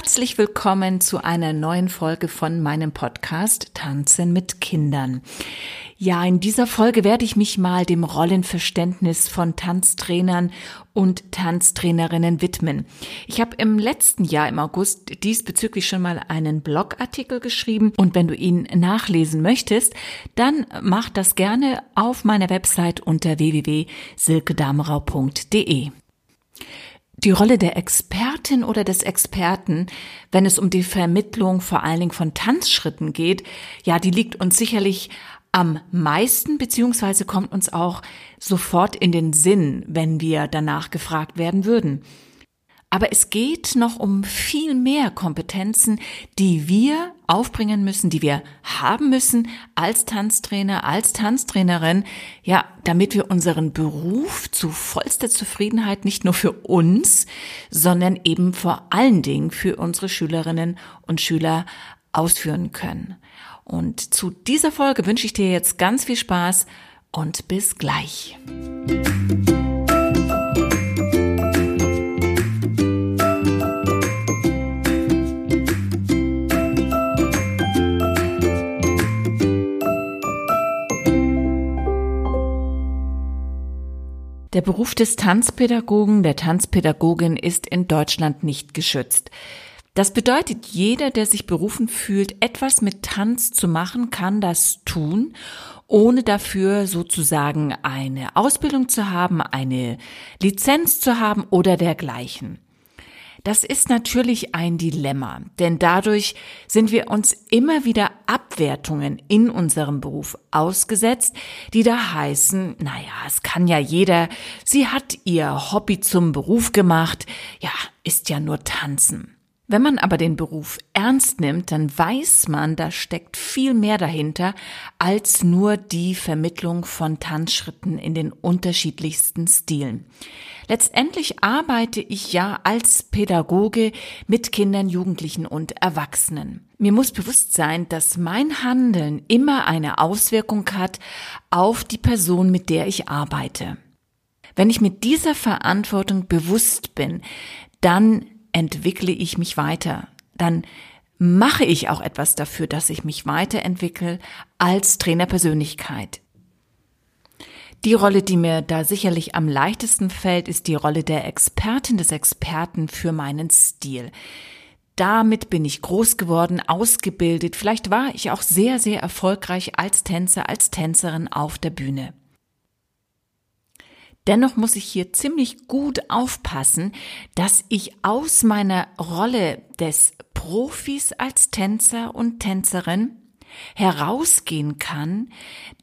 Herzlich willkommen zu einer neuen Folge von meinem Podcast Tanzen mit Kindern. Ja, in dieser Folge werde ich mich mal dem Rollenverständnis von Tanztrainern und Tanztrainerinnen widmen. Ich habe im letzten Jahr im August diesbezüglich schon mal einen Blogartikel geschrieben und wenn du ihn nachlesen möchtest, dann mach das gerne auf meiner Website unter www.silkedamerau.de. Die Rolle der Expertin oder des Experten, wenn es um die Vermittlung vor allen Dingen von Tanzschritten geht, ja, die liegt uns sicherlich am meisten, beziehungsweise kommt uns auch sofort in den Sinn, wenn wir danach gefragt werden würden. Aber es geht noch um viel mehr Kompetenzen, die wir aufbringen müssen, die wir haben müssen als Tanztrainer, als Tanztrainerin, ja, damit wir unseren Beruf zu vollster Zufriedenheit nicht nur für uns, sondern eben vor allen Dingen für unsere Schülerinnen und Schüler ausführen können. Und zu dieser Folge wünsche ich dir jetzt ganz viel Spaß und bis gleich. Der Beruf des Tanzpädagogen, der Tanzpädagogin ist in Deutschland nicht geschützt. Das bedeutet, jeder, der sich berufen fühlt, etwas mit Tanz zu machen, kann das tun, ohne dafür sozusagen eine Ausbildung zu haben, eine Lizenz zu haben oder dergleichen. Das ist natürlich ein Dilemma, denn dadurch sind wir uns immer wieder Abwertungen in unserem Beruf ausgesetzt, die da heißen, naja, es kann ja jeder, sie hat ihr Hobby zum Beruf gemacht, ja, ist ja nur tanzen. Wenn man aber den Beruf ernst nimmt, dann weiß man, da steckt viel mehr dahinter als nur die Vermittlung von Tanzschritten in den unterschiedlichsten Stilen. Letztendlich arbeite ich ja als Pädagoge mit Kindern, Jugendlichen und Erwachsenen. Mir muss bewusst sein, dass mein Handeln immer eine Auswirkung hat auf die Person, mit der ich arbeite. Wenn ich mit dieser Verantwortung bewusst bin, dann entwickle ich mich weiter. Dann mache ich auch etwas dafür, dass ich mich weiterentwickle als Trainerpersönlichkeit. Die Rolle, die mir da sicherlich am leichtesten fällt, ist die Rolle der Expertin des Experten für meinen Stil. Damit bin ich groß geworden, ausgebildet. Vielleicht war ich auch sehr, sehr erfolgreich als Tänzer, als Tänzerin auf der Bühne. Dennoch muss ich hier ziemlich gut aufpassen, dass ich aus meiner Rolle des Profis als Tänzer und Tänzerin herausgehen kann,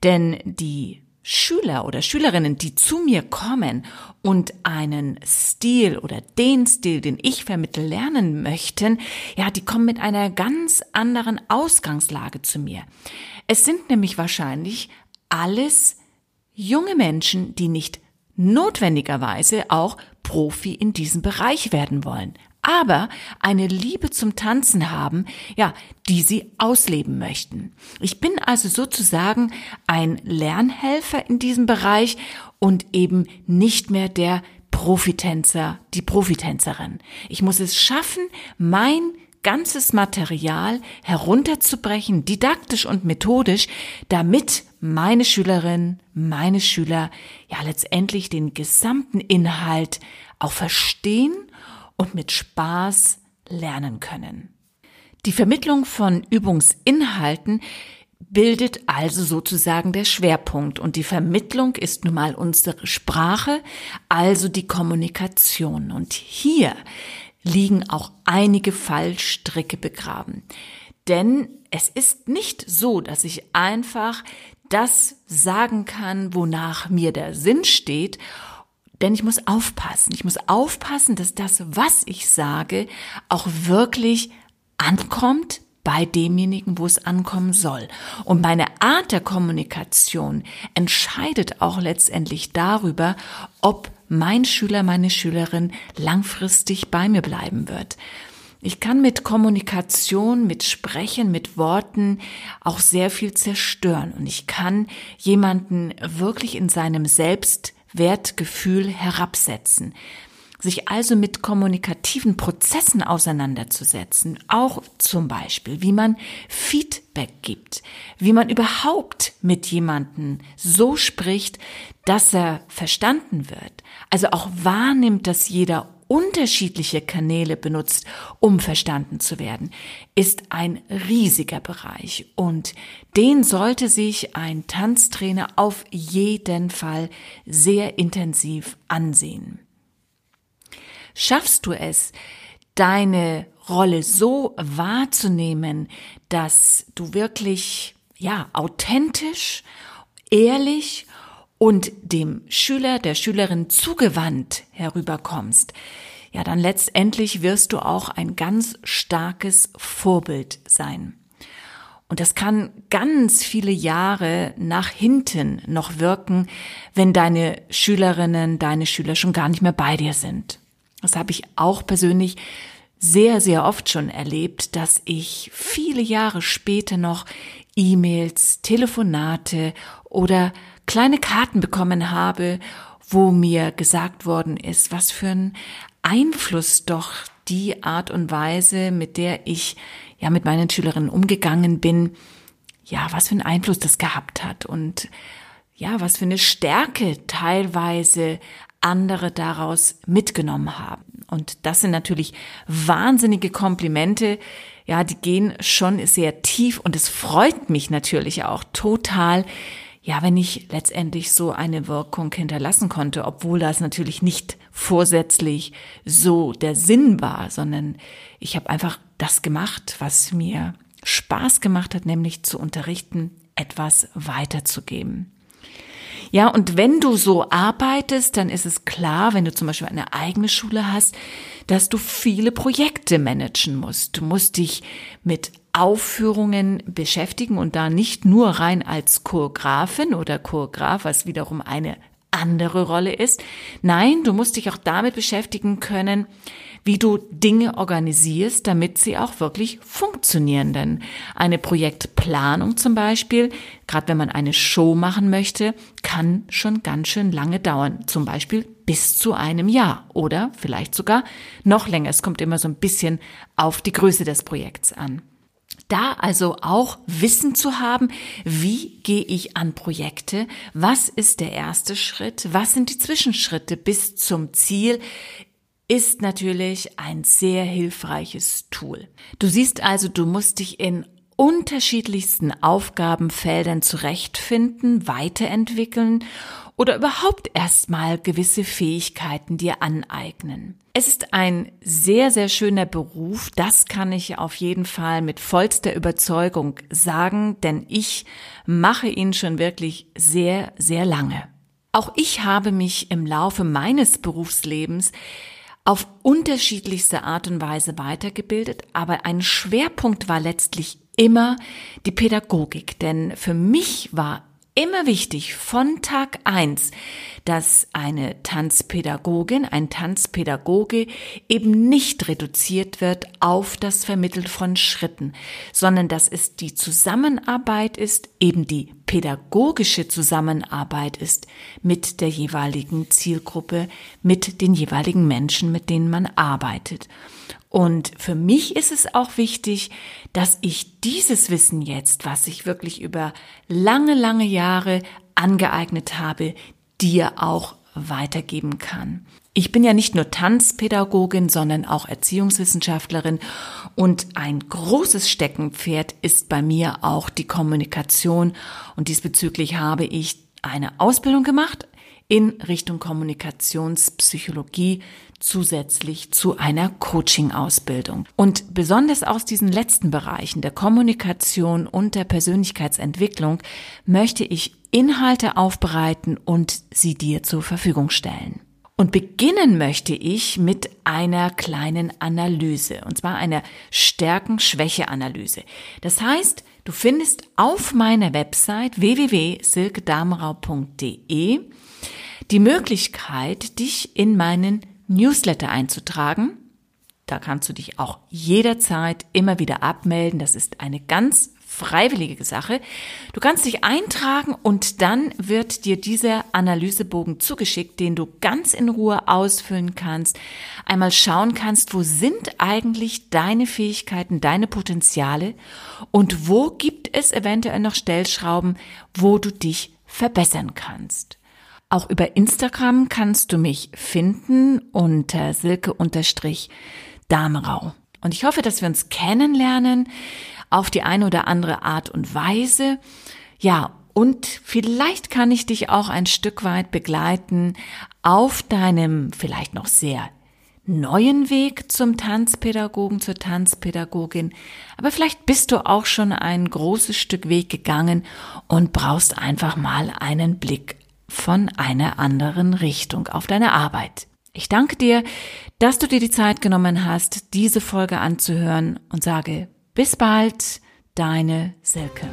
denn die Schüler oder Schülerinnen, die zu mir kommen und einen Stil oder den Stil, den ich vermittle, lernen möchten, ja, die kommen mit einer ganz anderen Ausgangslage zu mir. Es sind nämlich wahrscheinlich alles junge Menschen, die nicht notwendigerweise auch Profi in diesem Bereich werden wollen, aber eine Liebe zum Tanzen haben, ja, die sie ausleben möchten. Ich bin also sozusagen ein Lernhelfer in diesem Bereich und eben nicht mehr der Profitänzer, die Profitänzerin. Ich muss es schaffen, mein ganzes Material herunterzubrechen, didaktisch und methodisch, damit meine Schülerinnen, meine Schüler ja letztendlich den gesamten Inhalt auch verstehen und mit Spaß lernen können. Die Vermittlung von Übungsinhalten bildet also sozusagen der Schwerpunkt und die Vermittlung ist nun mal unsere Sprache, also die Kommunikation. Und hier liegen auch einige Fallstricke begraben. Denn es ist nicht so, dass ich einfach das sagen kann, wonach mir der Sinn steht, denn ich muss aufpassen. Ich muss aufpassen, dass das, was ich sage, auch wirklich ankommt bei demjenigen, wo es ankommen soll. Und meine Art der Kommunikation entscheidet auch letztendlich darüber, ob mein Schüler, meine Schülerin langfristig bei mir bleiben wird. Ich kann mit Kommunikation, mit Sprechen, mit Worten auch sehr viel zerstören und ich kann jemanden wirklich in seinem Selbstwertgefühl herabsetzen. Sich also mit kommunikativen Prozessen auseinanderzusetzen, auch zum Beispiel, wie man Feedback gibt, wie man überhaupt mit jemanden so spricht, dass er verstanden wird, also auch wahrnimmt, dass jeder unterschiedliche Kanäle benutzt, um verstanden zu werden, ist ein riesiger Bereich und den sollte sich ein Tanztrainer auf jeden Fall sehr intensiv ansehen. Schaffst du es, deine Rolle so wahrzunehmen, dass du wirklich, ja, authentisch, ehrlich und dem Schüler, der Schülerin zugewandt herüberkommst, ja, dann letztendlich wirst du auch ein ganz starkes Vorbild sein. Und das kann ganz viele Jahre nach hinten noch wirken, wenn deine Schülerinnen, deine Schüler schon gar nicht mehr bei dir sind. Das habe ich auch persönlich sehr, sehr oft schon erlebt, dass ich viele Jahre später noch E-Mails, Telefonate oder kleine Karten bekommen habe, wo mir gesagt worden ist, was für ein Einfluss doch die Art und Weise, mit der ich ja mit meinen Schülerinnen umgegangen bin, ja, was für einen Einfluss das gehabt hat und ja, was für eine Stärke teilweise andere daraus mitgenommen haben. Und das sind natürlich wahnsinnige Komplimente. Ja, die gehen schon sehr tief und es freut mich natürlich auch total, ja, wenn ich letztendlich so eine Wirkung hinterlassen konnte, obwohl das natürlich nicht vorsätzlich so der Sinn war, sondern ich habe einfach das gemacht, was mir Spaß gemacht hat, nämlich zu unterrichten, etwas weiterzugeben. Ja, und wenn du so arbeitest, dann ist es klar, wenn du zum Beispiel eine eigene Schule hast, dass du viele Projekte managen musst. Du musst dich mit Aufführungen beschäftigen und da nicht nur rein als Choreografin oder Choreograf, was wiederum eine andere Rolle ist. Nein, du musst dich auch damit beschäftigen können, wie du Dinge organisierst, damit sie auch wirklich funktionieren. Denn eine Projektplanung zum Beispiel, gerade wenn man eine Show machen möchte, kann schon ganz schön lange dauern. Zum Beispiel bis zu einem Jahr oder vielleicht sogar noch länger. Es kommt immer so ein bisschen auf die Größe des Projekts an. Da also auch Wissen zu haben, wie gehe ich an Projekte, was ist der erste Schritt, was sind die Zwischenschritte bis zum Ziel, ist natürlich ein sehr hilfreiches Tool. Du siehst also, du musst dich in unterschiedlichsten Aufgabenfeldern zurechtfinden, weiterentwickeln oder überhaupt erstmal gewisse Fähigkeiten dir aneignen. Es ist ein sehr, sehr schöner Beruf, das kann ich auf jeden Fall mit vollster Überzeugung sagen, denn ich mache ihn schon wirklich sehr, sehr lange. Auch ich habe mich im Laufe meines Berufslebens auf unterschiedlichste Art und Weise weitergebildet, aber ein Schwerpunkt war letztlich immer die Pädagogik, denn für mich war immer wichtig von Tag eins, dass eine Tanzpädagogin, ein Tanzpädagoge eben nicht reduziert wird auf das Vermitteln von Schritten, sondern dass es die Zusammenarbeit ist, eben die pädagogische Zusammenarbeit ist mit der jeweiligen Zielgruppe, mit den jeweiligen Menschen, mit denen man arbeitet. Und für mich ist es auch wichtig, dass ich dieses Wissen jetzt, was ich wirklich über lange, lange Jahre angeeignet habe, dir auch weitergeben kann. Ich bin ja nicht nur Tanzpädagogin, sondern auch Erziehungswissenschaftlerin. Und ein großes Steckenpferd ist bei mir auch die Kommunikation. Und diesbezüglich habe ich eine Ausbildung gemacht in Richtung Kommunikationspsychologie zusätzlich zu einer Coaching-Ausbildung. Und besonders aus diesen letzten Bereichen der Kommunikation und der Persönlichkeitsentwicklung möchte ich Inhalte aufbereiten und sie dir zur Verfügung stellen. Und beginnen möchte ich mit einer kleinen Analyse, und zwar einer Stärken-Schwäche-Analyse. Das heißt, du findest auf meiner Website www.silkedamrau.de die Möglichkeit, dich in meinen Newsletter einzutragen. Da kannst du dich auch jederzeit immer wieder abmelden. Das ist eine ganz freiwillige Sache. Du kannst dich eintragen und dann wird dir dieser Analysebogen zugeschickt, den du ganz in Ruhe ausfüllen kannst. Einmal schauen kannst, wo sind eigentlich deine Fähigkeiten, deine Potenziale und wo gibt es eventuell noch Stellschrauben, wo du dich verbessern kannst. Auch über Instagram kannst du mich finden unter silke-damerau. Und ich hoffe, dass wir uns kennenlernen auf die eine oder andere Art und Weise. Ja, und vielleicht kann ich dich auch ein Stück weit begleiten auf deinem vielleicht noch sehr neuen Weg zum Tanzpädagogen, zur Tanzpädagogin. Aber vielleicht bist du auch schon ein großes Stück Weg gegangen und brauchst einfach mal einen Blick von einer anderen Richtung auf deine Arbeit. Ich danke dir, dass du dir die Zeit genommen hast, diese Folge anzuhören und sage bis bald, deine Silke.